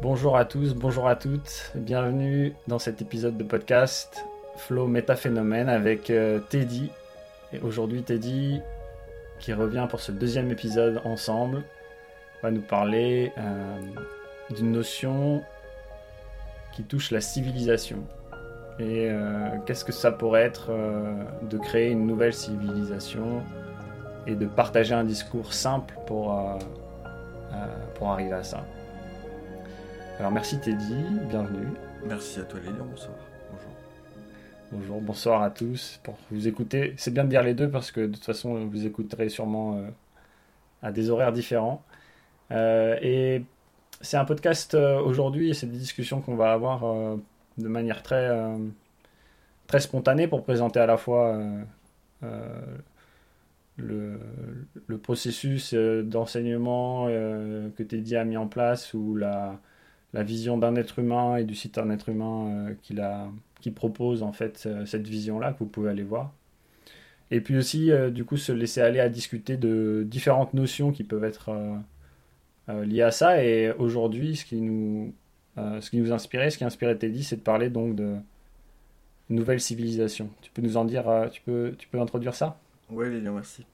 Bonjour à tous, bonjour à toutes, bienvenue dans cet épisode de podcast Flow Métaphénomène avec euh, Teddy. Et aujourd'hui Teddy qui revient pour ce deuxième épisode ensemble va nous parler euh, d'une notion qui touche la civilisation. Et euh, qu'est-ce que ça pourrait être de créer une nouvelle civilisation et de partager un discours simple pour, pour arriver à ça? Alors merci Teddy, bienvenue. Merci à toi Lélian, bonsoir. Bonjour. Bonjour, bonsoir à tous pour vous écouter. C'est bien de dire les deux parce que de toute façon vous écouterez sûrement euh, à des horaires différents. Euh, et c'est un podcast euh, aujourd'hui et c'est des discussions qu'on va avoir de manière très, très spontanée pour présenter à la fois le, le, processus d'enseignement que Teddy a mis en place ou la la vision d'un être humain et du site d'un être humain euh, qui propose en fait euh, cette vision-là que vous pouvez aller voir. Et puis aussi, euh, du coup, se laisser aller à discuter de différentes notions qui peuvent être liées à ça. Et aujourd'hui, ce qui nous, ce qui nous inspirait, ce qui inspirait Teddy, c'est de parler donc de nouvelle civilisation. Tu peux nous en dire, tu peux, tu peux introduire ça? Oui, Lilian, merci.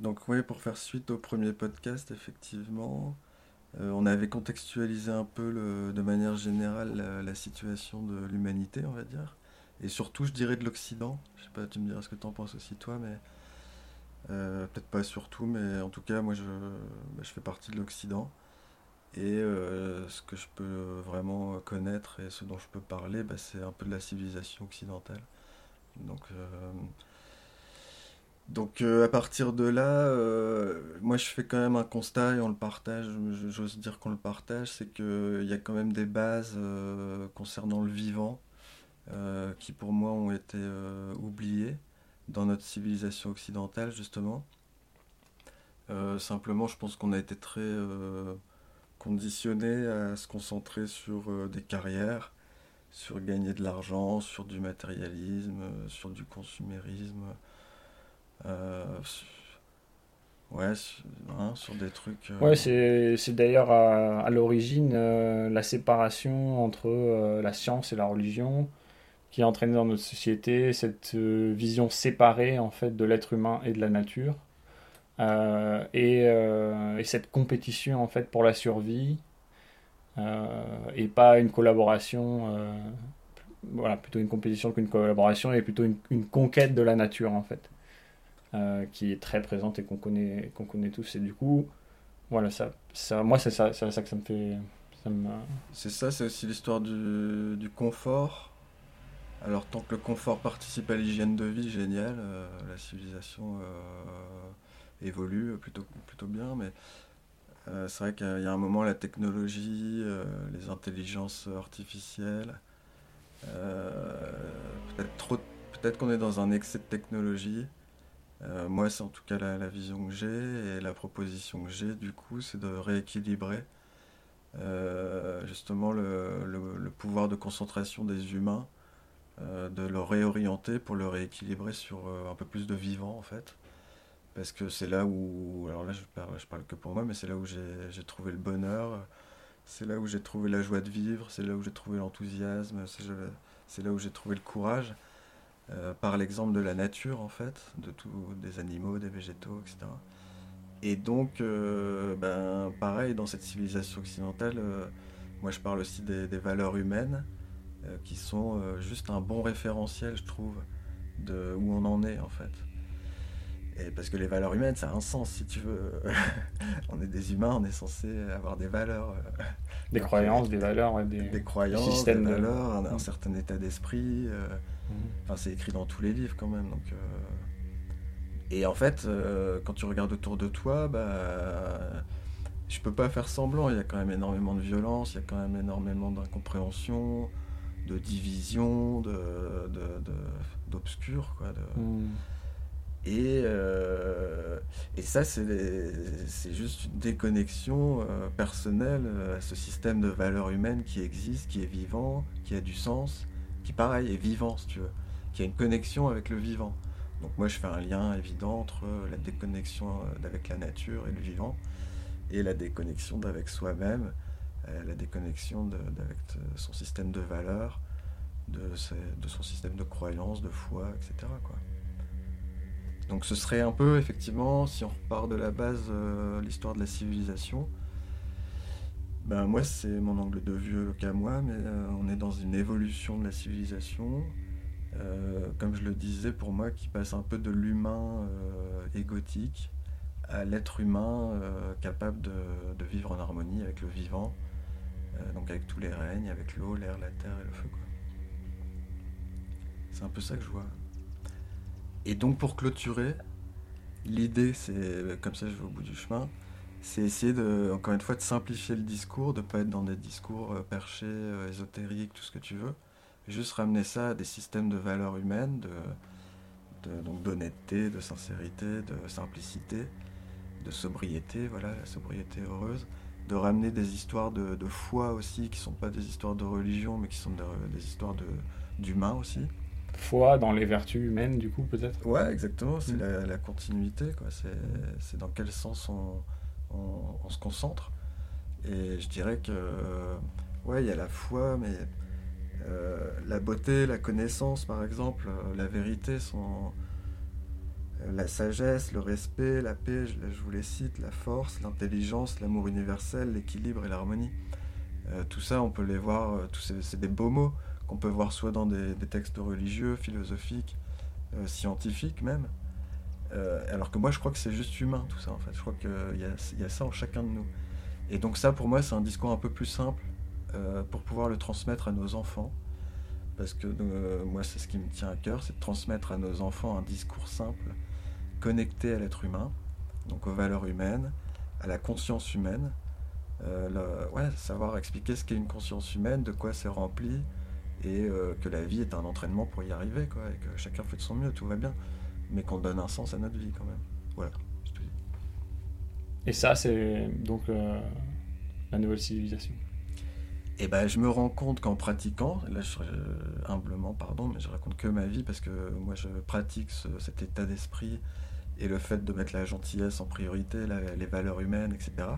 donc oui, pour faire suite au premier podcast, effectivement, euh, on avait contextualisé un peu de manière générale la, situation de l'humanité, on va dire. Et surtout, je dirais de l'Occident. Je sais pas, tu me diras ce que tu en penses aussi, toi, mais euh, peut-être pas surtout, mais en tout cas, moi, je, bah, fais partie de l'Occident. Et euh, ce que je peux vraiment connaître et ce dont je peux parler, bah, c'est un peu de la civilisation occidentale. Donc, donc euh, à partir de là, euh, moi je fais quand même un constat et on le partage, j'ose dire qu'on le partage, c'est qu'il y a quand même des bases euh, concernant le vivant qui pour moi ont été oubliées dans notre civilisation occidentale justement. simplement je pense qu'on a été très conditionné à se concentrer sur des carrières, sur gagner de l'argent, sur du matérialisme, sur du consumérisme. Euh, ouais, hein, sur des trucs. Euh, ouais, c'est d'ailleurs à, l'origine euh, la séparation entre la science et la religion qui a entraîné dans notre société cette vision séparée en fait de l'être humain et de la nature. Et, et, cette compétition en fait pour la survie et pas une collaboration voilà plutôt une compétition qu'une collaboration et plutôt une, conquête de la nature en fait euh, qui est très présente et qu'on connaît, qu'on connaît tous. Et du coup, voilà, ça, ça, moi, c'est ça, ça que ça me fait. C'est ça, c'est aussi l'histoire du, du, confort. Alors, tant que le confort participe à l'hygiène de vie, génial, euh, la civilisation euh, évolue plutôt, plutôt bien, mais c'est vrai qu'il y a un moment, la technologie, les intelligences artificielles, peut-être peut-être qu'on est dans un excès de technologie euh, moi, c'est en tout cas la, vision que j'ai et la proposition que j'ai, du coup, c'est de rééquilibrer euh, justement le, pouvoir de concentration des humains, euh, de le réorienter pour le rééquilibrer sur un peu plus de vivant, en fait. Parce que c'est là où, alors là, je parle, je parle que pour moi, mais c'est là où j'ai trouvé le bonheur, c'est là où j'ai trouvé la joie de vivre, c'est là où j'ai trouvé l'enthousiasme, c'est là où j'ai trouvé le courage. Euh, par l'exemple de la nature, en fait, de tous des animaux, des végétaux, etc. Et donc, euh, ben, pareil, dans cette civilisation occidentale, euh, moi je parle aussi des, valeurs humaines, qui sont juste un bon référentiel, je trouve, de où on en est, en fait. Et parce que les valeurs humaines, ça a un sens, si tu veux. on est des humains, on est censé avoir des valeurs. Des croyances, des valeurs, des, des croyances, des valeurs, un, un, certain état d'esprit. Enfin, c'est écrit dans tous les livres quand même. Donc, euh. Et en fait, euh, quand tu regardes autour de toi, bah, je peux pas faire semblant. Il y a quand même énormément de violence, il y a quand même énormément d'incompréhension, de division, de, d'obscur. Quoi, mm. Et, euh, et ça, c'est, c'est juste une déconnexion personnelle à ce système de valeurs humaines qui existe, qui est vivant, qui a du sens qui pareil est vivant si tu veux, qui a une connexion avec le vivant. Donc moi je fais un lien évident entre la déconnexion euh, avec la nature et le vivant et la déconnexion d'avec soi-même la déconnexion avec son système de valeurs, de, son système de croyance, de foi, etc. Quoi. Donc ce serait un peu, effectivement, si on repart de la base, euh, l'histoire de la civilisation, ben moi c'est mon angle de vue qu'à moi, mais euh, on est dans une évolution de la civilisation, euh, comme je le disais pour moi, qui passe un peu de l'humain égotique à l'être humain capable de, vivre en harmonie avec le vivant, donc avec tous les règnes, avec l'eau, l'air, la terre et le feu. C'est un peu ça que je vois. Et donc pour clôturer, l'idée, c'est comme ça je vais au bout du chemin, c'est essayer de, encore une fois, de simplifier le discours, de ne pas être dans des discours euh, perchés, euh, ésotériques, tout ce que tu veux. Juste ramener ça à des systèmes de valeurs humaines, de, donc d'honnêteté, de sincérité, de simplicité, de sobriété, voilà, la sobriété heureuse. De ramener des histoires de, foi aussi, qui ne sont pas des histoires de religion, mais qui sont des, des histoires d'humain aussi foi dans les vertus humaines, du coup, peut-être? Ouais, exactement. C'est mm. la, continuité. Quoi. C'est, dans quel sens on, on, se concentre. Et je dirais que, ouais, il y a la foi, mais euh, la beauté, la connaissance, par exemple, euh, la vérité sont euh, la sagesse, le respect, la paix, je, vous les cite, la force, l'intelligence, l'amour universel, l'équilibre et l'harmonie. tout ça, on peut les voir, c'est des beaux mots, qu'on peut voir soit dans des, textes religieux, philosophiques, euh, scientifiques même. Euh, alors que moi, je crois que c'est juste humain tout ça, en fait. Je crois qu'il y, a ça en chacun de nous. Et donc ça, pour moi, c'est un discours un peu plus simple euh, pour pouvoir le transmettre à nos enfants. Parce que moi, c'est ce qui me tient à cœur, c'est de transmettre à nos enfants un discours simple, connecté à l'être humain, donc aux valeurs humaines, à la conscience humaine. savoir expliquer ce qu'est une conscience humaine, de quoi c'est rempli, et euh, que la vie est un entraînement pour y arriver, quoi, et que chacun fait de son mieux, tout va bien, mais qu'on donne un sens à notre vie quand même. Voilà. Et ça, c'est donc euh, la nouvelle civilisation. Et eh ben, je me rends compte qu'en pratiquant, là, je, humblement, pardon, mais je raconte que ma vie parce que moi, je pratique cet état d'esprit et le fait de mettre la gentillesse en priorité, les valeurs humaines, etc.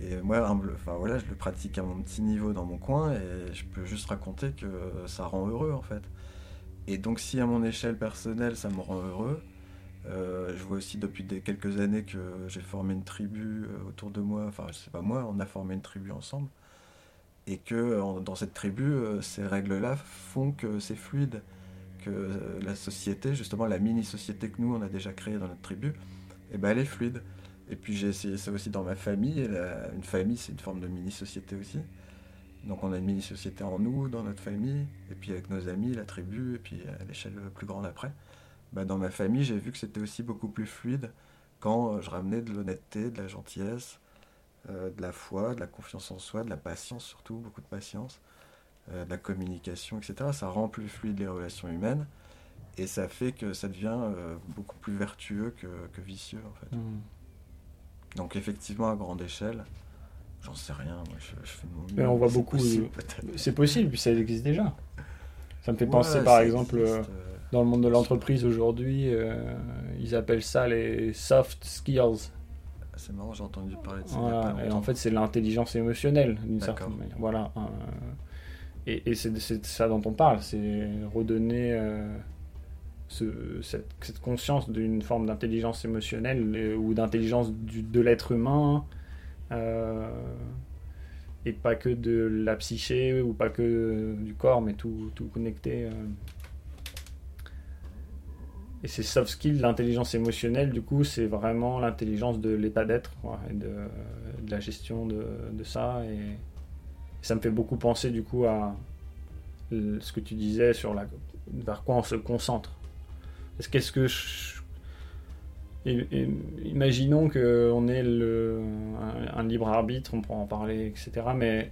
Et moi, enfin voilà, je le pratique à mon petit niveau dans mon coin et je peux juste raconter que ça rend heureux en fait. Et donc si à mon échelle personnelle ça me rend heureux, euh, je vois aussi depuis quelques années que j'ai formé une tribu euh, autour de moi, enfin je sais pas moi, on a formé une tribu ensemble, et que dans cette tribu, euh, ces règles-là font que c'est fluide, que la société, justement la mini-société que nous on a déjà créée dans notre tribu, et eh ben elle est fluide. Et puis j'ai essayé ça aussi dans ma famille. une famille, c'est une forme de mini-société aussi. Donc on a une mini-société en nous, dans notre famille, et puis avec nos amis, la tribu, et puis à l'échelle plus grande après. Bah, dans ma famille, j'ai vu que c'était aussi beaucoup plus fluide quand euh, je ramenais de l'honnêteté, de la gentillesse, euh, de la foi, de la confiance en soi, de la patience surtout, beaucoup de patience, euh, de la communication, etc. Ça rend plus fluide les relations humaines, et ça fait que ça devient beaucoup plus vertueux que, vicieux en fait. Mmh. Donc effectivement, à grande échelle, j'en sais rien. Moi, je, fais de mon on voit beaucoup. C'est possible, puis ça existe déjà. Ça me fait penser, par exemple, euh, dans le monde de l'entreprise aujourd'hui, euh, ils appellent ça les soft skills. C'est marrant, j'ai entendu parler de ça. et en fait, c'est l'intelligence émotionnelle, d'une certaine manière. Voilà. Euh, et, et c'est ça dont on parle, c'est redonner cette, conscience d'une forme d'intelligence émotionnelle ou d'intelligence de l'être humain euh, et pas que de la psyché ou pas que du corps mais tout, tout connecté. Euh. Et ces soft skills, l'intelligence émotionnelle, du coup, c'est vraiment l'intelligence de l'état d'être et de, la gestion de, de ça. Et, ça me fait beaucoup penser, du coup, à ce que tu disais sur la, vers quoi on se concentre. Qu'est-ce que imaginons qu'on ait le, un, libre arbitre, on pourra en parler, etc. Mais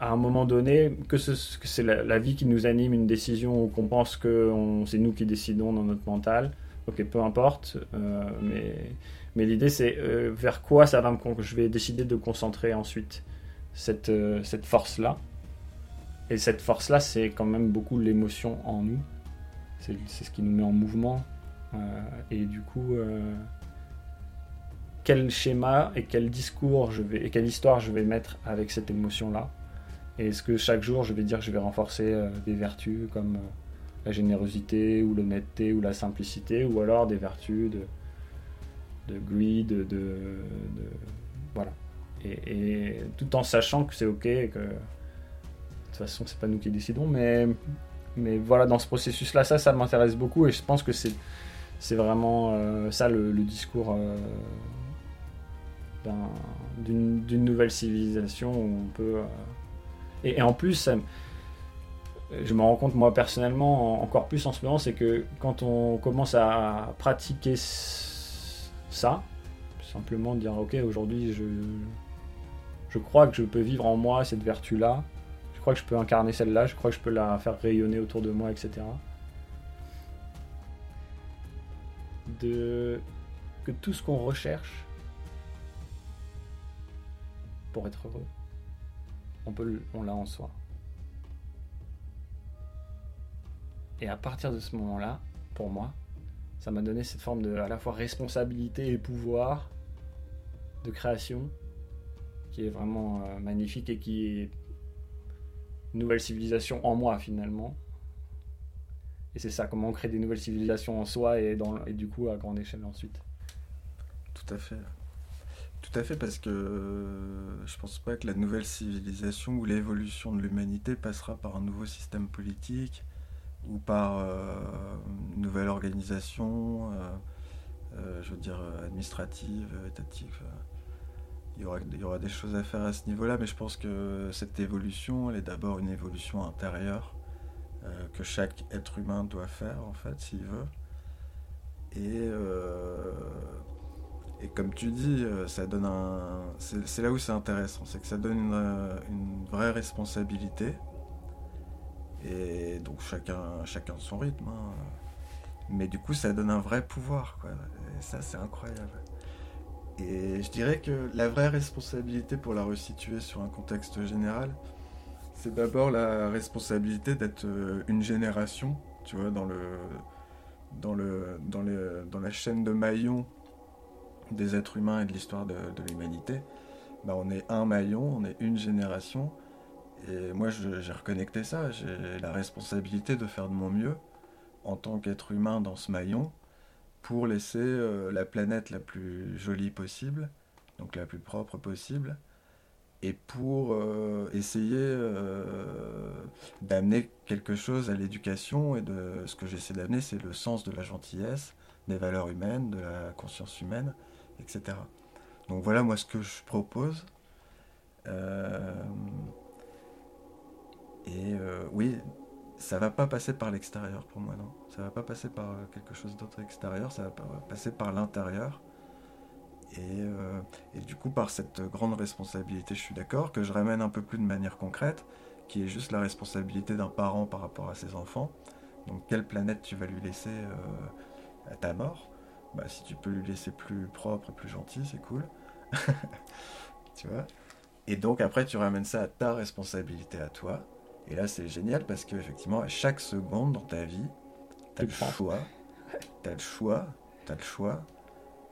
à un moment donné, que, c'est la, vie qui nous anime, une décision, ou qu'on pense que c'est nous qui décidons dans notre mental, ok, peu importe. Euh, mais mais l'idée, c'est euh, vers quoi ça va me je vais décider de concentrer ensuite cette, euh, cette force-là. Et cette force-là, c'est quand même beaucoup l'émotion en nous. C'est ce qui nous met en mouvement. Euh, et du coup, euh, quel schéma et quel discours je vais et quelle histoire je vais mettre avec cette émotion-là? Et est-ce que chaque jour je vais dire que je vais renforcer euh, des vertus comme la générosité ou l'honnêteté ou la simplicité ou alors des vertus de, de greed, de, voilà. Et, tout en sachant que c'est ok, que de toute façon c'est pas nous qui décidons, mais mais voilà dans ce processus-là, ça, ça m'intéresse beaucoup et je pense que c'est c'est vraiment euh, ça le, discours d'une nouvelle civilisation où on peut. Euh, et, en plus, je me rends compte moi personnellement encore plus en ce moment, c'est que quand on commence à pratiquer ça, simplement dire ok aujourd'hui je, je crois que je peux vivre en moi cette vertu-là, je crois que je peux incarner celle-là, je crois que je peux la faire rayonner autour de moi, etc. De que tout ce qu'on recherche pour être heureux. On l'a en soi. Et à partir de ce moment-là, pour moi, ça m'a donné cette forme de à la fois responsabilité et pouvoir de création qui est vraiment euh, magnifique et qui est une nouvelle civilisation en moi finalement. Et c'est ça, comment on crée des nouvelles civilisations en soi et, dans, et du coup à grande échelle ensuite. Tout à fait. Tout à fait, parce que euh, je pense pas que la nouvelle civilisation ou l'évolution de l'humanité passera par un nouveau système politique ou par euh, une nouvelle organisation, euh, je veux dire, administrative, étatique. Il y, aura, il y aura des choses à faire à ce niveau-là, mais je pense que cette évolution, elle est d'abord une évolution intérieure que chaque être humain doit faire, en fait, s'il veut. Et et comme tu dis, euh, ça donne un. C'est là où c'est intéressant, c'est que ça donne une, euh, vraie responsabilité. Et donc chacun, chacun son rythme. Hein. Mais du coup, ça donne un vrai pouvoir. Et ça, c'est incroyable. Et je dirais que la vraie responsabilité, pour la resituer sur un contexte général, c'est d'abord la responsabilité d'être euh, une génération, tu vois, dans le, dans le, dans dans la chaîne de maillons des êtres humains et de l'histoire de, l'humanité, bah on est un maillon, on est une génération. Et moi, j'ai reconnecté ça. J'ai la responsabilité de faire de mon mieux en tant qu'être humain dans ce maillon pour laisser euh, la planète la plus jolie possible, donc la plus propre possible, et pour euh, essayer euh, d'amener quelque chose à l'éducation. Et de ce que j'essaie d'amener, c'est le sens de la gentillesse, des valeurs humaines, de la conscience humaine etc. Donc voilà moi ce que je propose. Euh, et oui, ça va pas passer par l'extérieur pour moi, non. Ça va pas passer par quelque chose d'autre extérieur, ça va passer par l'intérieur. Et, et, du coup, par cette grande responsabilité, je suis d'accord, que je ramène un peu plus de manière concrète, qui est juste la responsabilité d'un parent par rapport à ses enfants. Donc, quelle planète tu vas lui laisser à ta mort? Bah, si tu peux lui laisser plus propre et plus gentil, c'est cool. tu vois? Et donc après, tu ramènes ça à ta responsabilité à toi. Et là, c'est génial parce qu'effectivement, à chaque seconde dans ta vie, tu as le choix. Tu as le choix. Tu as le choix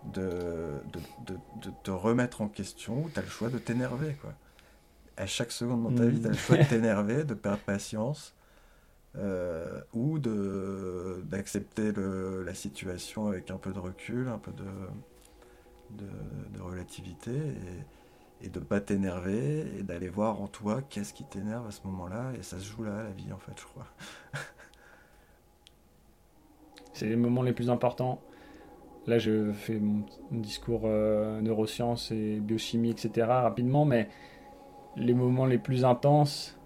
de, de, de, te remettre en question ou tu as le choix de t'énerver. quoi. À chaque seconde dans ta vie, tu as le choix de t'énerver, de perdre patience, euh, ou de, d'accepter la situation avec un peu de recul, un peu de, de, relativité, et, et de ne pas t'énerver, et d'aller voir en toi qu'est-ce qui t'énerve à ce moment-là, et ça se joue là, la vie, en fait, je crois. C'est les moments les plus importants. Là, je fais mon discours euh, neurosciences et biochimie, etc. rapidement, mais les moments les plus intenses,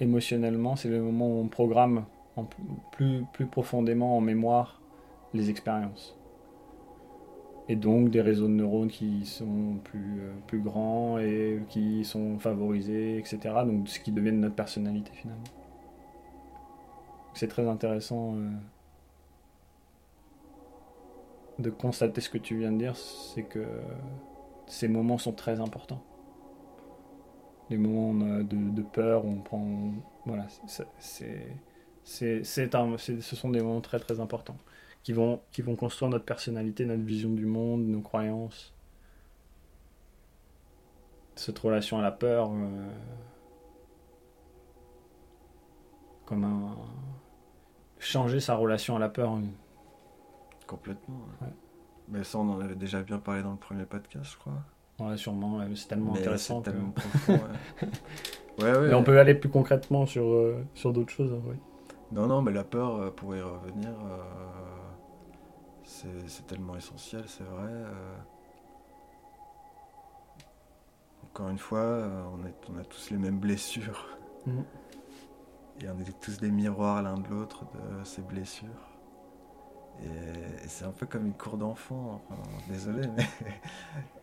émotionnellement, c'est le moment où on programme plus, plus profondément en mémoire les expériences. Et donc des réseaux de neurones qui sont plus, euh, plus grands et qui sont favorisés, etc. Donc ce qui devient notre personnalité finalement. C'est très intéressant euh, de constater ce que tu viens de dire, c'est que ces moments sont très importants les moments de, peur on prend. Voilà, c'est, ce sont des moments très très importants qui vont, qui vont construire notre personnalité, notre vision du monde, nos croyances. cette relation à la peur euh, comme un changer sa relation à la peur. Complètement. Mais ça, on en avait déjà bien parlé dans le premier podcast, je crois. Ouais, sûrement. c'est tellement intéressant. C'est tellement profond. mais on peut aller plus concrètement sur, euh, sur d'autres choses. Hein, non, non, mais la peur, euh, pour y revenir, c'est tellement essentiel, c'est vrai. Encore une fois, euh, on, est, on a tous les mêmes blessures. Mhm. Et on est tous des miroirs l'un de l'autre de ces blessures. Et, c'est un peu comme une cour d'enfant. désolé, mais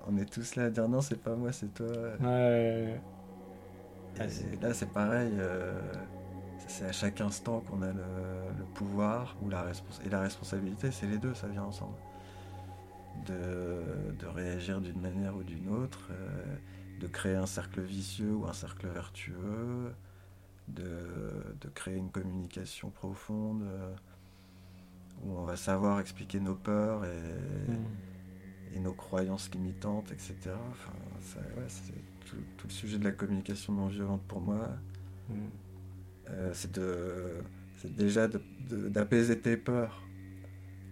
on est tous là à dire non, c'est pas moi, c'est toi. Ouais. Et là, c'est pareil. Euh, c'est à chaque instant qu'on a le, pouvoir ou la et la responsabilité, c'est les deux, ça vient ensemble. De, réagir d'une manière ou d'une autre. Euh, de créer un cercle vicieux ou un cercle vertueux, de, créer une communication profonde euh, où on va savoir expliquer nos peurs et, mm. nos croyances limitantes, etc. Enfin, c'est tout, le sujet de la communication non violente pour moi. Mm. Euh, c'est déjà d'apaiser tes peurs.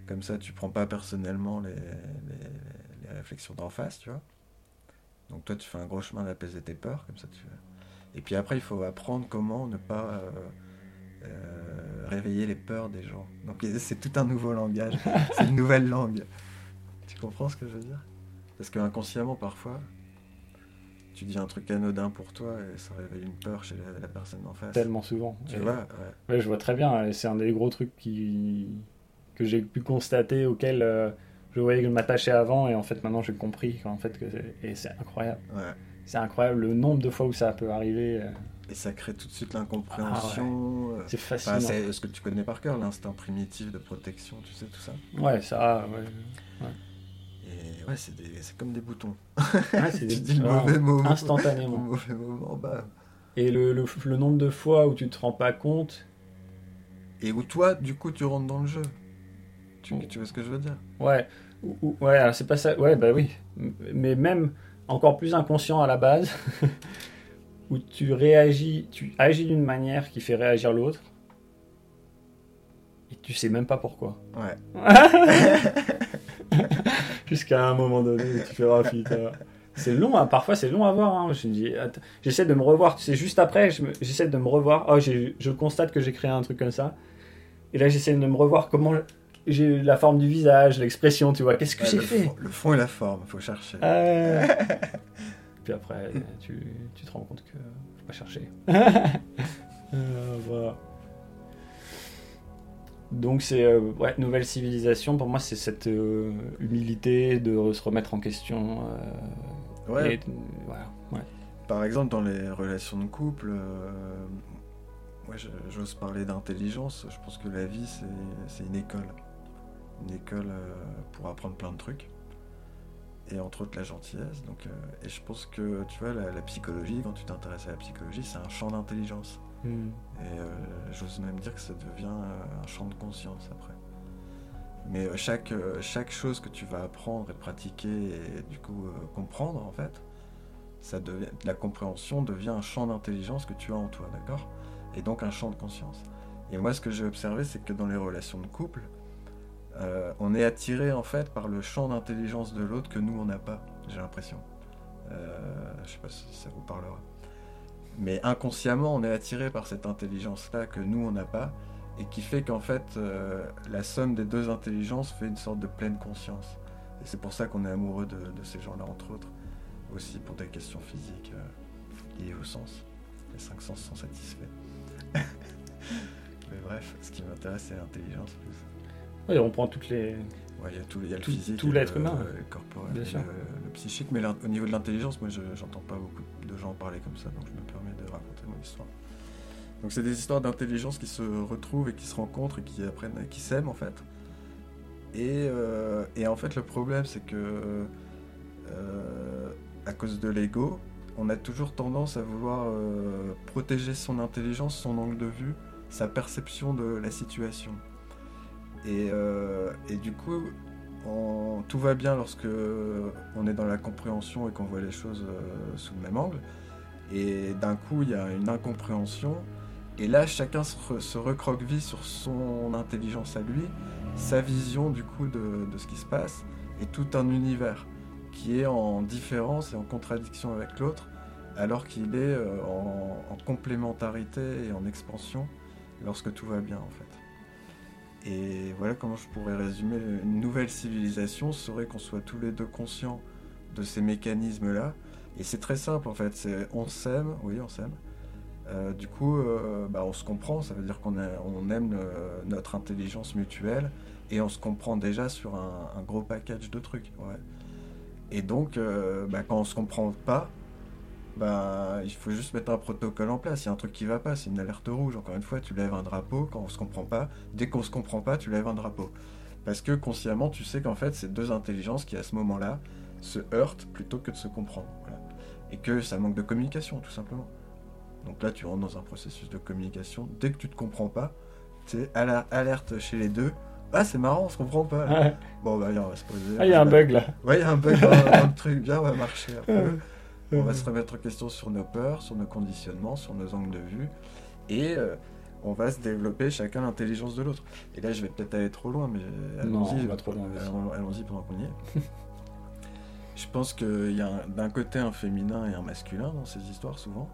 Comme ça, tu prends pas personnellement les, les réflexions d'en face, tu vois. Donc toi, tu fais un gros chemin d'apaiser tes peurs, comme ça tu... Et puis après, il faut apprendre comment ne pas euh, euh, réveiller les peurs des gens. Donc c'est tout un nouveau langage, c'est une nouvelle langue. Tu comprends ce que je veux dire? Parce qu'inconsciemment, parfois, tu dis un truc anodin pour toi et ça réveille une peur chez la, personne en face. Tellement souvent. Tu vois ouais. je vois très bien. C'est un des gros trucs qui... que j'ai pu constater, auquel... Euh, je voyais que je m'attachais avant et en fait maintenant j'ai compris qu'en fait que et c'est incroyable. C'est incroyable le nombre de fois où ça peut arriver. Euh. Et ça crée tout de suite l'incompréhension. Ah c'est fascinant. c'est ce que tu connais par cœur, l'instinct primitif de protection, tu sais tout ça. Ouais, ça, ouais. Et ouais, c'est comme des boutons. c'est des... tu dis le mauvais. Instantanément. moment, bah. Et le, le, le nombre de fois où tu te rends pas compte. Et où toi, du coup, tu rentres dans le jeu. Tu, tu vois ce que je veux dire? Ouais, ouais, c'est pas ça. Ouais, bah oui. Mais même encore plus inconscient à la base, où tu réagis, tu agis d'une manière qui fait réagir l'autre, et tu sais même pas pourquoi. Ouais. Jusqu'à un moment donné, tu fais oh putain. C'est long, hein. parfois c'est long à voir. Hein. J'essaie de me revoir. Tu sais, juste après, j'essaie de me revoir. Oh, je constate que j'ai créé un truc comme ça. Et là, j'essaie de me revoir comment j'ai la forme du visage, l'expression, tu vois. Qu'est-ce que j'ai fait? Le fond et la forme, faut chercher. Euh... Puis après, tu, tu, te rends compte que faut pas chercher. euh, voilà. Donc c'est euh, ouais, nouvelle civilisation. Pour moi, c'est cette euh, humilité de se remettre en question. Euh, ouais. voilà, ouais. Par exemple, dans les relations de couple, moi, j'ose parler d'intelligence. Je pense que la vie, c'est une école une école euh, pour apprendre plein de trucs et entre autres la gentillesse. Donc, euh, et je pense que tu vois, la, psychologie, quand tu t'intéresses à la psychologie, c'est un champ d'intelligence. Hmm. Et euh, j'ose même dire que ça devient un champ de conscience après. Mais chaque, chaque chose que tu vas apprendre et pratiquer et du coup comprendre, en fait, ça devient, la compréhension devient un champ d'intelligence que tu as en toi, d'accord? Et donc un champ de conscience. Et moi, ce que j'ai observé, c'est que dans les relations de couple, euh, on est attiré en fait par le champ d'intelligence de l'autre que nous on n'a pas, j'ai l'impression. Euh, je sais pas si ça vous parlera. Mais inconsciemment, on est attiré par cette intelligence-là que nous on n'a pas et qui fait qu'en fait euh, la somme des deux intelligences fait une sorte de pleine conscience. Et c'est pour ça qu'on est amoureux de, ces gens-là, entre autres, aussi pour des questions physiques liées au sens. Les cinq sens sont satisfaits. Mais bref, ce qui m'intéresse, c'est l'intelligence plus. Oui, on prend toutes les. il y a tout, il y a le physique, tout l'être humain, le corporel, Le, psychique, mais au niveau de l'intelligence, moi, je j'entends pas beaucoup de gens parler comme ça, donc je me permets de raconter mon histoire. Donc c'est des histoires d'intelligence qui se retrouvent et qui se rencontrent et qui apprennent, qui s'aiment en fait. Et, euh, et, en fait, le problème, c'est que euh, à cause de l'ego, on a toujours tendance à vouloir euh, protéger son intelligence, son angle de vue, sa perception de la situation. Et, euh, et, du coup, tout va bien lorsque on est dans la compréhension et qu'on voit les choses sous le même angle. Et d'un coup, il y a une incompréhension. Et là, chacun se, recroqueville sur son intelligence à lui, sa vision du coup de, ce qui se passe, et tout un univers qui est en différence et en contradiction avec l'autre, alors qu'il est euh, en, complémentarité et en expansion lorsque tout va bien en fait. Et voilà comment je pourrais résumer une nouvelle civilisation. Serait qu'on soit tous les deux conscients de ces mécanismes-là. Et c'est très simple en fait, c'est on s'aime, oui on s'aime. Euh, du coup, euh, bah, on se comprend, ça veut dire qu'on on aime euh, notre intelligence mutuelle. Et on se comprend déjà sur un, gros package de trucs. Et donc, bah, quand on se comprend pas, bah, il faut juste mettre un protocole en place. Il y a un truc qui va pas, c'est une alerte rouge. Encore une fois, tu lèves un drapeau quand on se comprend pas. Dès qu'on se comprend pas, tu lèves un drapeau. Parce que consciemment, tu sais qu'en fait, c'est deux intelligences qui, à ce moment-là, se heurtent plutôt que de se comprendre et que ça manque de communication, tout simplement. Donc là, tu rentres dans un processus de communication. Dès que tu te comprends pas, tu es alerte chez les deux. Ah, c'est marrant, on se comprend pas. Bon, bah, on va se poser. Ah, il y a un bug là. Ouais, il y a un bug dans, le truc. Bien, on va marcher un peu. On va se remettre en question sur nos peurs, sur nos conditionnements, sur nos angles de vue. Et euh, on va se développer chacun l'intelligence de l'autre. Et là, je vais peut-être aller trop loin, mais allons-y. Allons-y pendant qu'on y est. Je pense qu'il y a d'un côté un féminin et un masculin dans ces histoires souvent.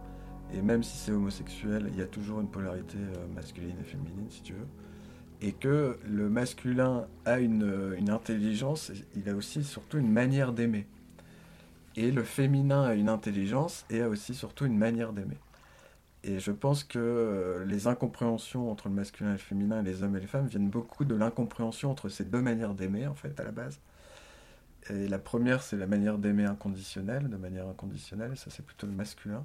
Et même si c'est homosexuel, il y a toujours une polarité euh, masculine et féminine, si tu veux. Et que le masculin a une, euh, une intelligence, il a aussi surtout une manière d'aimer. Et le féminin a une intelligence et a aussi surtout une manière d'aimer. Et je pense que euh, les incompréhensions entre le masculin et le féminin, les hommes et les femmes, viennent beaucoup de l'incompréhension entre ces deux manières d'aimer, en fait, à la base. Et la première, c'est la manière d'aimer inconditionnelle, de manière inconditionnelle, ça c'est plutôt le masculin.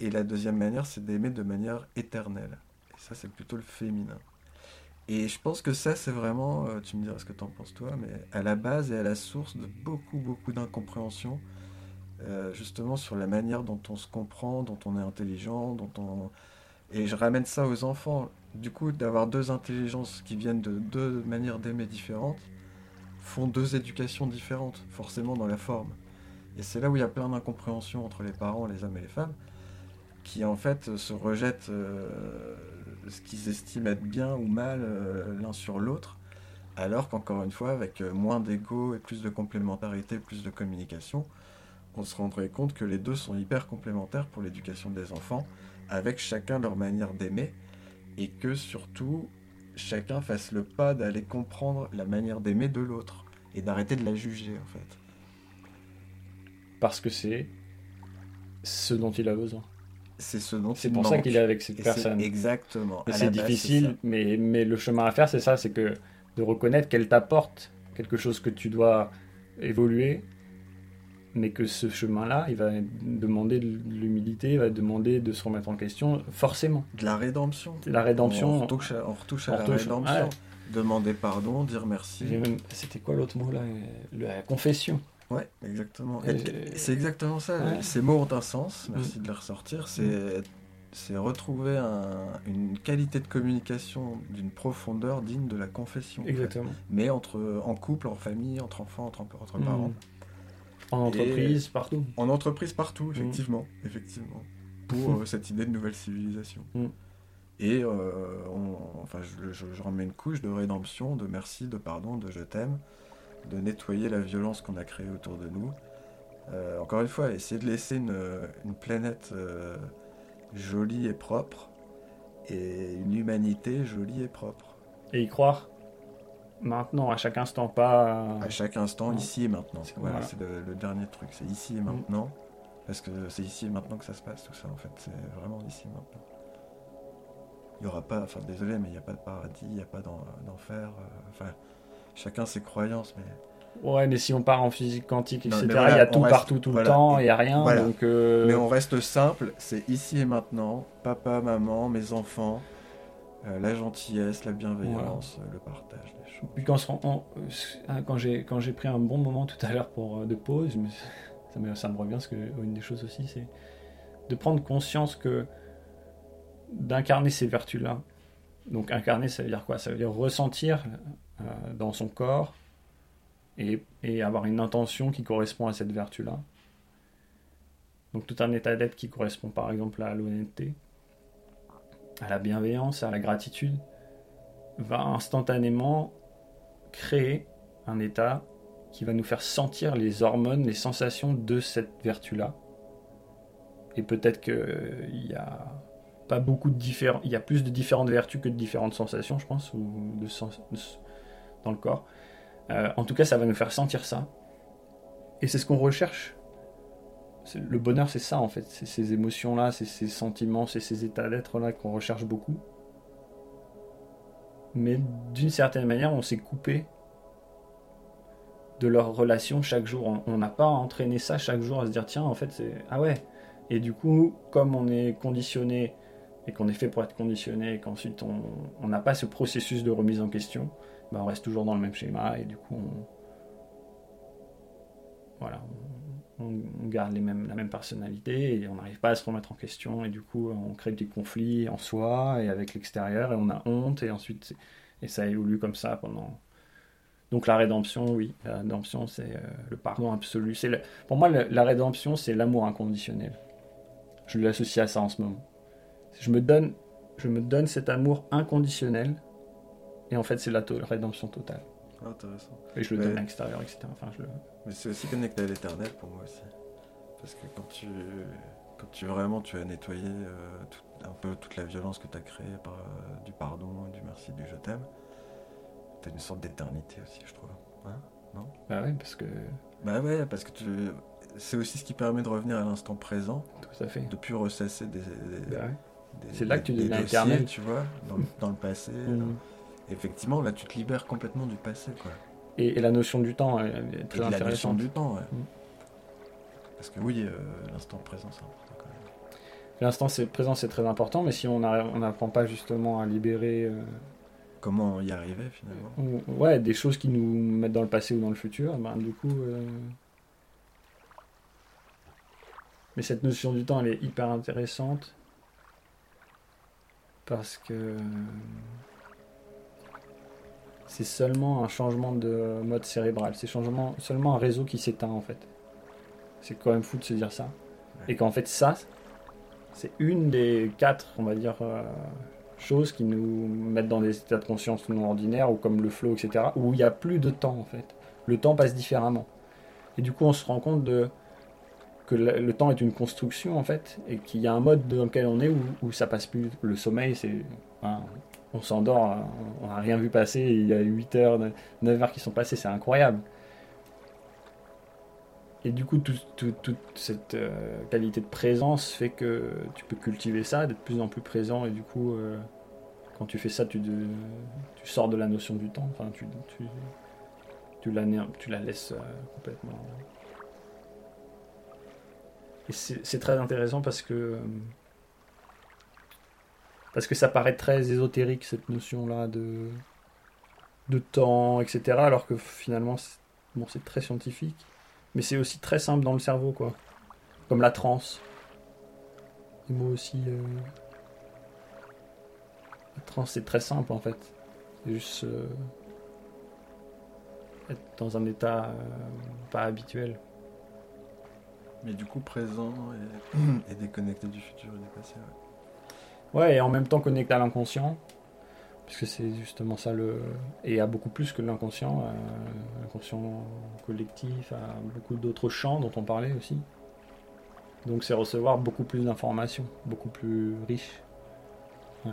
Et la deuxième manière, c'est d'aimer de manière éternelle. Et ça, c'est plutôt le féminin. Et je pense que ça, c'est vraiment, euh, tu me diras ce que tu en penses toi, mais à la base et à la source de beaucoup, beaucoup d'incompréhension, euh, justement sur la manière dont on se comprend, dont on est intelligent, dont on... Et je ramène ça aux enfants. Du coup, d'avoir deux intelligences qui viennent de deux manières d'aimer différentes, font deux éducations différentes, forcément dans la forme. Et c'est là où il y a plein d'incompréhensions entre les parents, les hommes et les femmes, qui en fait se rejettent euh, ce qu'ils estiment être bien ou mal euh, l'un sur l'autre, alors qu'encore une fois, avec euh, moins d'ego et plus de complémentarité, plus de communication, on se rendrait compte que les deux sont hyper complémentaires pour l'éducation des enfants, avec chacun leur manière d'aimer, et que surtout, chacun fasse le pas d'aller comprendre la manière d'aimer de l'autre et d'arrêter de la juger en fait. Parce que c'est ce dont il a besoin. C'est ce dont C'est pour ça qu'il est avec cette personne. Exactement. C'est difficile, mais, mais le chemin à faire, c'est ça, c'est que de reconnaître qu'elle t'apporte quelque chose que tu dois évoluer mais que ce chemin-là, il va demander de l'humilité, il va demander de se remettre en question, forcément. De la rédemption. La rédemption. On retouche à, on retouche à la rédemption. Demander pardon, dire merci. C'était quoi l'autre mot là? La confession. Ouais, exactement. C'est exactement ça. Ces mots ont un sens, merci mm. de les ressortir. C'est c'est retrouver une qualité de communication d'une profondeur digne de la confession. Exactement. Mais entre, en couple, en famille, entre enfants, entre, entre mm. parents. En entreprise, partout. En entreprise, partout, mm. effectivement. effectivement pour euh, cette idée de nouvelle civilisation. Mm. Et euh, enfin, je, je, remets une couche de rédemption, de merci, de pardon, de je t'aime, de nettoyer la violence qu'on a créée autour de nous. Euh, encore une fois, essayer de laisser une, une planète jolie et propre, et une humanité jolie et propre. Et y croire maintenant, à chaque instant, pas. À chaque instant, ici et maintenant. Voilà, c'est le, dernier truc, c'est ici et mm. maintenant. Parce que c'est ici et maintenant que ça se passe, tout ça, en fait. C'est vraiment ici et maintenant. Il n'y aura pas, enfin, désolé, mais il n'y a pas de paradis, il n'y a pas d'enfer. Euh, enfin, chacun ses croyances, mais. Ouais, mais si on part en physique quantique, etc., il y a tout partout, tout le temps, il n'y a rien. Donc, euh, Mais on reste simple, c'est ici et maintenant, papa, maman, mes enfants, euh, la gentillesse, la bienveillance, le partage des choses. Puis quand, euh, quand j'ai quand j'ai pris un bon moment tout à l'heure pour euh, de pause, ça me, ça me revient parce que une des choses aussi, c'est de prendre conscience que d'incarner ces vertus-là. Donc incarner, ça veut dire quoi? Ça veut dire ressentir dans son corps et, avoir une intention qui correspond à cette vertu-là. Donc tout un état d'être qui correspond par exemple à l'honnêteté, à la bienveillance, à la gratitude, va instantanément créer un état qui va nous faire sentir les hormones, les sensations de cette vertu-là. Et peut-être qu'il y a pas beaucoup de différents, il y a plus de différentes vertus que de différentes sensations, je pense, ou de dans le corps. Euh, en tout cas, ça va nous faire sentir ça. Et c'est ce qu'on recherche. Le bonheur, c'est ça en fait. C'est ces émotions-là, c'est ces sentiments, c'est ces états d'être-là qu'on recherche beaucoup. Mais d'une certaine manière, on s'est coupé de leur relation chaque jour. On n'a pas entraîné ça chaque jour à se dire tiens, en fait, c'est. Ah ouais Et du coup, comme on est conditionné et qu'on est fait pour être conditionné et qu'ensuite on n'a pas ce processus de remise en question, ben on reste toujours dans le même schéma et du coup on, voilà, on, garde la même personnalité et on n'arrive pas à se remettre en question et du coup on crée des conflits en soi et avec l'extérieur et on a honte et ensuite et ça évolue comme ça pendant. Donc la rédemption oui la rédemption c'est euh, le pardon absolu. C'est pour moi la rédemption c'est l'amour inconditionnel. Je l'associe à ça en ce moment. Je me donne, je me donne cet amour inconditionnel, et en fait, c'est la rédemption totale. Ah, intéressant. Et je le donne à l'extérieur, etc. Enfin, je Mais c'est aussi connecté à l'éternel pour moi aussi. Parce que quand tu, quand tu vraiment tu as nettoyé euh, un peu toute la violence que tu as créée par euh, du pardon, du merci, du je t'aime, tu as une sorte d'éternité aussi, je trouve. Hein? Non? Bah ouais, parce que. Bah ouais, parce que tu, c'est aussi ce qui permet de revenir à l'instant présent. Tout à fait. De plus ressasser des, bah ouais. C'est là que tu deviens éternel. Tu vois, dans, le passé. Mm. Effectivement, là, tu te libères complètement du passé. Quoi. Et, la notion du temps est très intéressante. La notion du temps, ouais. Mm. Parce que oui, euh, l'instant présent, c'est important quand même. L'instant présent, c'est très important, mais si on n'apprend pas justement à libérer. Euh, Comment y arriver finalement? Ouais, des choses qui nous mettent dans le passé ou dans le futur, ben, du coup. Euh, mais cette notion du temps, elle est hyper intéressante parce que c'est seulement un changement de mode cérébral, c'est seulement un réseau qui s'éteint en fait. C'est quand même fou de se dire ça. Et qu'en fait ça, c'est une des quatre, on va dire, euh, choses qui nous mettent dans des états de conscience non ordinaires, ou comme le flow, etc., où il n'y a plus de temps en fait. Le temps passe différemment. Et du coup on se rend compte de que le, temps est une construction en fait, et qu'il y a un mode dans lequel on est où, où ça passe plus. Le sommeil, c'est. On s'endort, on n'a rien vu passer, il y a 8 heures, 9 heures qui sont passées, c'est incroyable. Et du coup, toute cette euh, qualité de présence fait que tu peux cultiver ça, d'être de plus en plus présent, et du coup, euh, quand tu fais ça, tu, sors de la notion du temps, enfin, tu, la, tu la laisses euh, complètement et c'est très intéressant parce que parce que ça paraît très ésotérique cette notion-là de de temps, etc. Alors que finalement, bon, c'est très scientifique, mais c'est aussi très simple dans le cerveau, quoi. Comme la transe. Et moi aussi, euh, la transe c'est très simple en fait. C'est juste euh, être dans un état euh, pas habituel. Mais du coup, présent et, déconnecté du futur et du passé. Ouais. Ouais, et en même temps connecté à l'inconscient. Parce que c'est justement ça le. Et à beaucoup plus que l'inconscient. Euh, l'inconscient collectif, à beaucoup d'autres champs dont on parlait aussi. Donc c'est recevoir beaucoup plus d'informations, beaucoup plus riches. Ouais.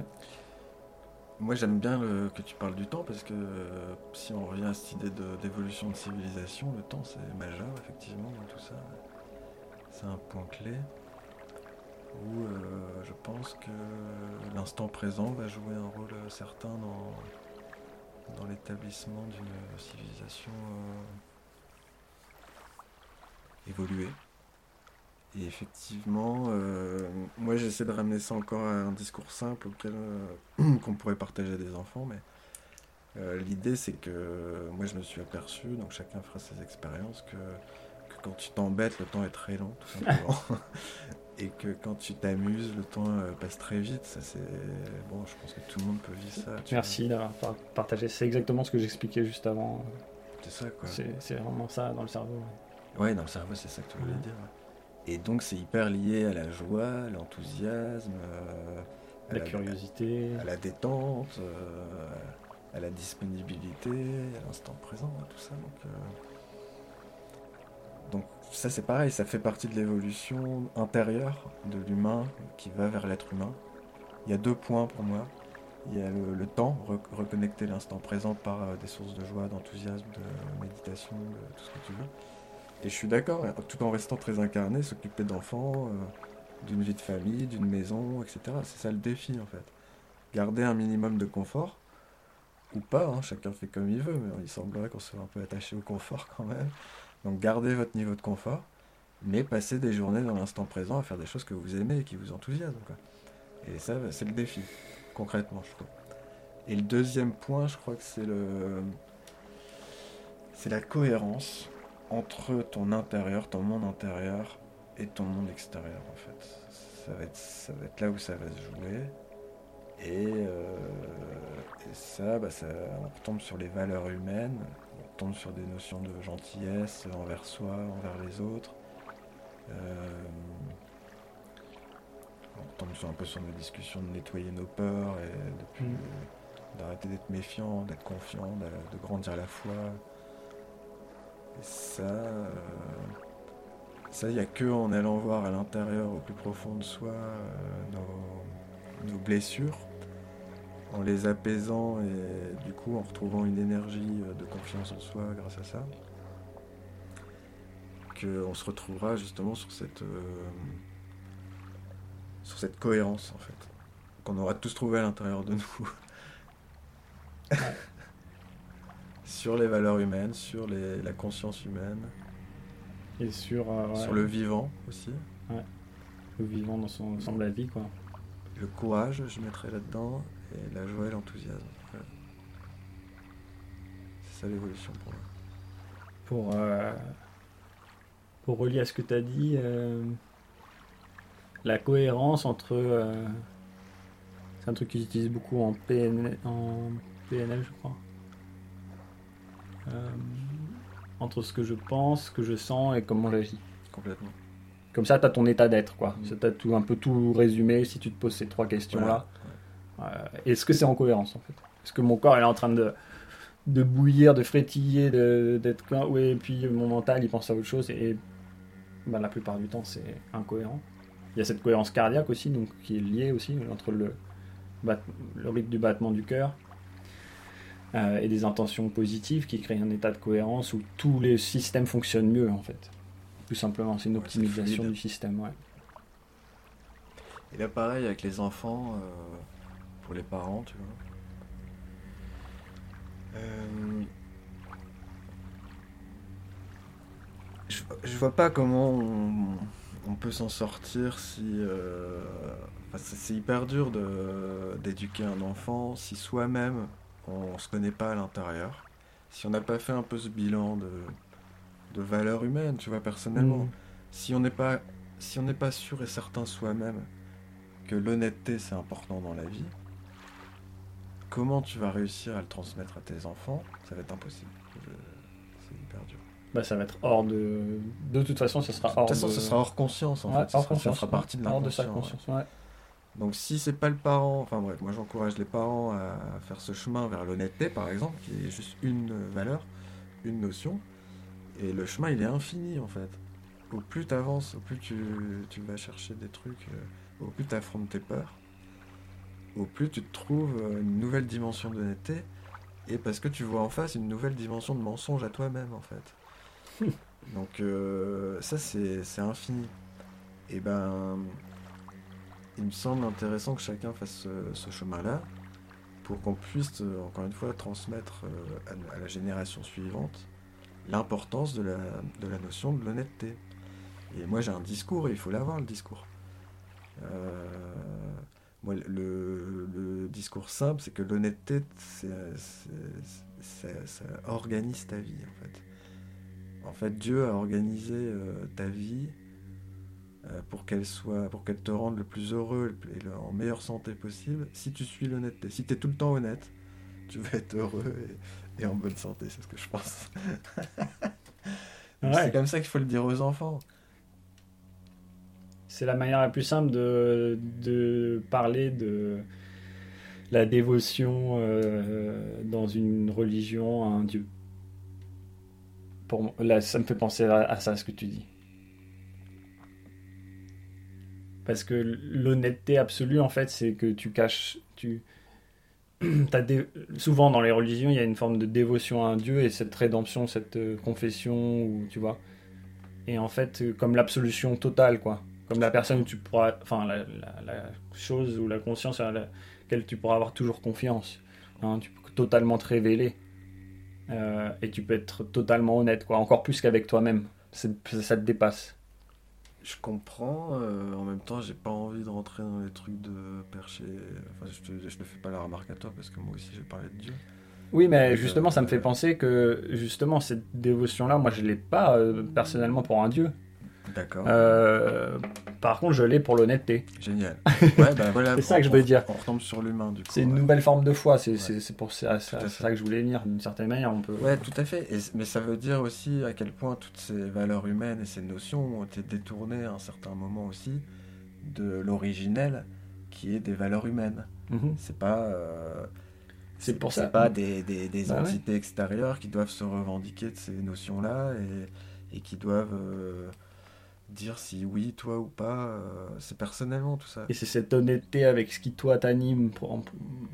Moi j'aime bien que tu parles du temps parce que euh, si on revient à cette idée d'évolution de, de, civilisation, le temps c'est majeur effectivement tout ça c'est un point clé où euh, je pense que l'instant présent va jouer un rôle certain dans, dans l'établissement d'une civilisation euh, évoluée. Et effectivement, euh, moi j'essaie de ramener ça encore à un discours simple auquel qu'on pourrait partager à des enfants, mais l'idée c'est que moi je me suis aperçu, donc chacun fera ses expériences, que quand tu t'embêtes, le temps est très long, tout simplement. et que quand tu t'amuses, le temps euh, passe très vite. Ça, c'est bon, je pense que tout le monde peut vivre ça. Merci d'avoir partagé. C'est exactement ce que j'expliquais juste avant. C'est ça, quoi. C'est vraiment ça dans le cerveau. Ouais, dans le cerveau, c'est ça que tu voulais dire. Et donc, c'est hyper lié à la joie, l'enthousiasme, euh, la, curiosité, à la détente, euh, à la disponibilité, à l'instant présent, tout ça. Donc, euh, donc ça, c'est pareil, ça fait partie de l'évolution intérieure de l'humain qui va vers l'être humain. Il y a deux points pour moi. Il y a le, temps, reconnecter l'instant présent par euh, des sources de joie, d'enthousiasme, de méditation, de tout ce que tu veux. Et je suis d'accord, hein, tout en restant très incarné, s'occuper d'enfants, euh, d'une vie de famille, d'une maison, etc. C'est ça le défi en fait. Garder un minimum de confort, ou pas, hein, chacun fait comme il veut, mais il semblerait qu'on soit un peu attaché au confort quand même. Donc gardez votre niveau de confort, mais passez des journées dans l'instant présent à faire des choses que vous aimez et qui vous enthousiasment. Et ça, c'est le défi concrètement, je trouve. Et le deuxième point, je crois que c'est le. C'est la cohérence entre ton intérieur, ton monde intérieur et ton monde extérieur en fait. Ça va être, là où ça va se jouer. Et, euh, bah, ça, on retombe sur les valeurs humaines, sur des notions de gentillesse envers soi, envers les autres. Euh, on tombe sur un peu sur nos discussions de nettoyer nos peurs et mm. d'arrêter d'être méfiant, d'être confiant, de, grandir la foi. Et ça, euh, ça, il n'y a que en allant voir à l'intérieur, au plus profond de soi, euh, nos, blessures, en les apaisant et du coup en retrouvant une énergie de confiance en soi grâce à ça, qu'on se retrouvera justement sur cette. Euh, sur cette cohérence en fait, qu'on aura tous trouvé à l'intérieur de nous. sur les valeurs humaines, sur les, la conscience humaine. Et sur, euh, sur le vivant aussi. Le vivant dans son ensemble la vie quoi. Le courage, je mettrais là-dedans, et la joie et l'enthousiasme. C'est ça l'évolution pour moi. Pour, euh, pour relier à ce que tu as dit, euh, la cohérence entre. Euh, c'est un truc qu'ils utilisent beaucoup en PNL, en PNL je crois. Entre ce que je pense, ce que je sens et comment j'agis. Complètement. Comme ça, tu as ton état d'être, quoi. Mm. Tu as tout, un peu tout résumé si tu te poses ces trois questions-là. Est-ce que c'est en cohérence, en fait Est-ce que mon corps est en train de, de bouillir, de frétiller, d'être. Oui, et puis mon mental, il pense à autre chose. Et, ben, la plupart du temps, c'est incohérent. Il y a cette cohérence cardiaque aussi, donc, qui est liée aussi entre le, le rythme du battement du cœur euh, et des intentions positives qui créent un état de cohérence où tous les systèmes fonctionnent mieux en fait. Tout simplement, c'est une optimisation du système. Ouais. Et là, pareil avec les enfants, euh, pour les parents, tu vois. Euh, je, je, vois pas comment on, on peut s'en sortir si. Euh, c'est hyper dur d'éduquer un enfant si soi-même on se connaît pas à l'intérieur. Si on n'a pas fait un peu ce bilan de, de valeur humaine, tu vois, personnellement. Mm. Si on n'est pas, si on n'est pas sûr et certain soi-même que l'honnêteté c'est important dans la vie, comment tu vas réussir à le transmettre à tes enfants Ça va être impossible. C'est hyper dur. Bah, ça va être hors de. De toute façon, ça sera hors. De toute façon, ça sera hors conscience. En fait. hors conscience. Ça fera partie de Hors de sa conscience, Donc, si c'est pas le parent, enfin bref, moi j'encourage les parents à faire ce chemin vers l'honnêteté, par exemple, qui est juste une valeur, une notion. Et le chemin, il est infini en fait. Au plus tu avances, au plus tu, tu, vas chercher des trucs, euh, au plus tu affrontes tes peurs, au plus tu trouves euh, une nouvelle dimension d'honnêteté, et parce que tu vois en face une nouvelle dimension de mensonge à toi-même en fait. Donc euh, ça c'est infini. Et ben il me semble intéressant que chacun fasse ce, chemin-là pour qu'on puisse euh, encore une fois transmettre à, la génération suivante l'importance de la, de la notion de l'honnêteté. Et moi j'ai un discours et il faut l'avoir le discours. Moi, le, le, discours simple, c'est que l'honnêteté, ça, ça, organise ta vie en fait. En fait, Dieu a organisé euh, ta vie euh, pour qu'elle soit, pour qu'elle te rende le plus heureux et en meilleure santé possible. Si tu suis l'honnêteté, si tu es tout le temps honnête, tu vas être heureux et en bonne santé, c'est ce que je pense. Ouais. C'est comme ça qu'il faut le dire aux enfants. C'est la manière la plus simple de, de parler de la dévotion euh, dans une religion à un dieu. Pour moi, là, ça me fait penser à, à ça, ce que tu dis. Parce que l'honnêteté absolue, en fait, c'est que tu caches. Tu, Souvent, dans les religions, il y a une forme de dévotion à un dieu et cette rédemption, cette euh, confession, ou tu vois. Et en fait, euh, comme l'absolution totale, quoi. Comme la personne où tu pourras. Enfin, la, la- la chose ou la conscience à laquelle tu pourras avoir toujours confiance. Hein, tu peux totalement te révéler. Euh, et tu peux être totalement honnête, quoi. Encore plus qu'avec toi-même. Ça te dépasse. Je comprends, euh, en même temps, j'ai pas envie de rentrer dans les trucs de percher. Enfin, je, te, je ne fais pas la remarque à toi parce que moi aussi j'ai parlé de Dieu. Oui, mais Euh, justement, ça me fait euh, penser que justement cette dévotion-là, moi, je l'ai pas euh, personnellement pour un dieu. D'accord. Euh, par contre, je l'ai pour l'honnêteté. Génial. Ouais, bah voilà. C'est ça que je veux dire. On retombe sur l'humain du coup. C'est une ouais. nouvelle forme de foi. C'est Ouais. pour ça, que je voulais venir. D'une certaine manière, on peut. Ouais, tout à fait. Et- mais ça veut dire aussi à quel point toutes ces valeurs humaines et ces notions ont été détournées à un certain moment aussi de l'originel qui est des valeurs humaines. Mhm. C'est pas. euh, C'est pour ça. pas des, des, des Bah entités extérieures qui doivent se revendiquer de ces notions-là et, et qui doivent euh, dire si oui, toi ou pas. euh, c'est personnellement tout ça. Et c'est cette honnêteté avec ce qui toi t'anime pro-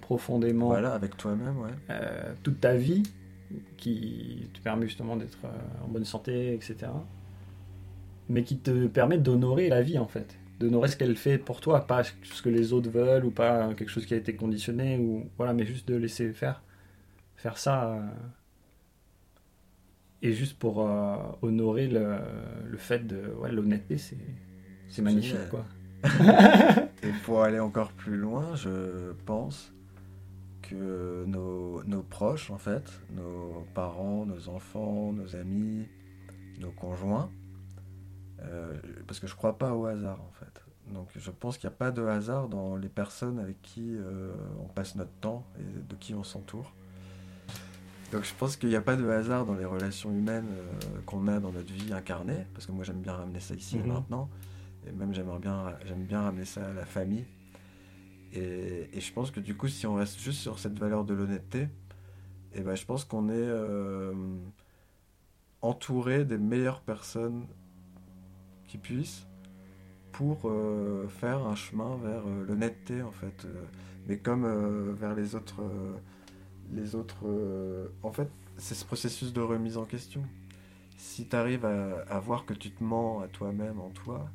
profondément Voilà, avec toi-même, ouais. euh, toute ta vie, qui te permet justement d'être euh, en bonne santé, etc. Mais qui te permet d'honorer la vie en fait, d'honorer ce qu'elle fait pour toi, pas ce que les autres veulent ou pas quelque chose qui a été conditionné ou voilà, mais juste de laisser faire, faire ça. Et juste pour euh, honorer le, le fait de ouais, l'honnêteté, c'est c'est magnifique Génial. quoi. Et pour aller encore plus loin, je pense que nos, nos proches, en fait, nos parents, nos enfants, nos amis, nos conjoints, euh, parce que je crois pas au hasard, en fait. Donc je pense qu'il n'y a pas de hasard dans les personnes avec qui euh, on passe notre temps et de qui on s'entoure. Donc je pense qu'il n'y a pas de hasard dans les relations humaines euh, qu'on a dans notre vie incarnée, parce que moi j'aime bien ramener ça ici et Mhm. maintenant, et même j'aimerais bien, j'aime bien ramener ça à la famille. Et, et je pense que du coup, si on reste juste sur cette valeur de l'honnêteté, et ben, je pense qu'on est euh, entouré des meilleures personnes qui puissent pour euh, faire un chemin vers l'honnêteté en fait, mais comme vers les autres, les autres. euh, en fait, c'est ce processus de remise en question. Si tu arrives à, voir que tu te mens à toi-même en toi,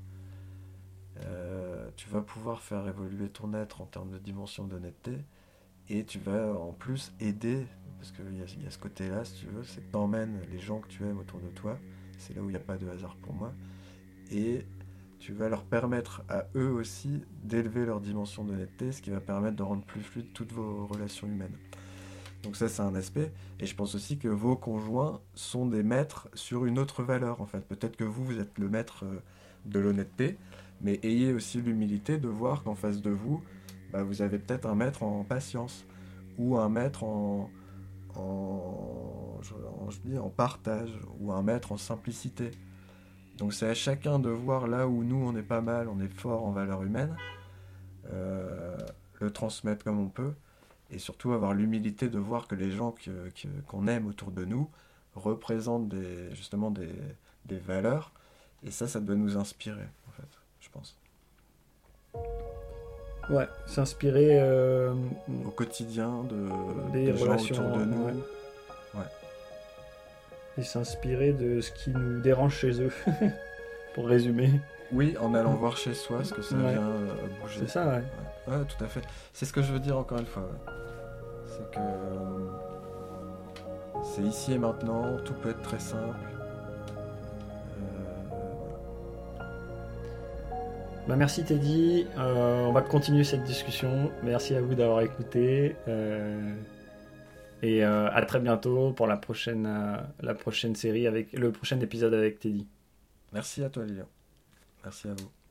euh, tu vas pouvoir faire évoluer ton être en termes de dimension d'honnêteté et tu vas en plus aider, parce qu'il y, a- ce côté-là, si tu veux, c'est que tu emmènes les gens que tu aimes autour de toi, c'est là où il n'y a pas de hasard pour moi, et tu vas leur permettre à eux aussi d'élever leur dimension d'honnêteté, ce qui va permettre de rendre plus fluide toutes vos relations humaines. Donc ça c'est un aspect, et je pense aussi que vos conjoints sont des maîtres sur une autre valeur en fait. Peut-être que vous, vous êtes le maître euh, de l'honnêteté, mais ayez aussi l'humilité de voir qu'en face de vous, bah, vous avez peut-être un maître en patience ou un maître en, je, en partage ou un maître en simplicité. Donc c'est à chacun de voir là où nous on est pas mal, on est fort en valeur humaine, euh, le transmettre comme on peut et surtout avoir l'humilité de voir que les gens que- qu'on aime autour de nous représentent des, justement des, des valeurs et ça, ça doit nous inspirer en fait, je pense. Ouais, s'inspirer euh, au quotidien de, des des gens relations autour de nous. ouais. Ouais. et s'inspirer de ce qui nous dérange chez eux, pour résumer. Oui, en allant voir chez soi ce que ça Ouais. vient euh, bouger. C'est ça, ouais. Ouais, ouais, tout à fait. C'est ce que je veux dire encore une fois. C'est que euh, c'est ici et maintenant, tout peut être très simple. Euh, Bah, merci Teddy, Euh, on va continuer cette discussion. Merci à vous d'avoir écouté. Euh, et à très bientôt pour la prochaine, la prochaine série avec le prochain épisode avec Teddy. Merci à toi, Lilian. Merci à vous.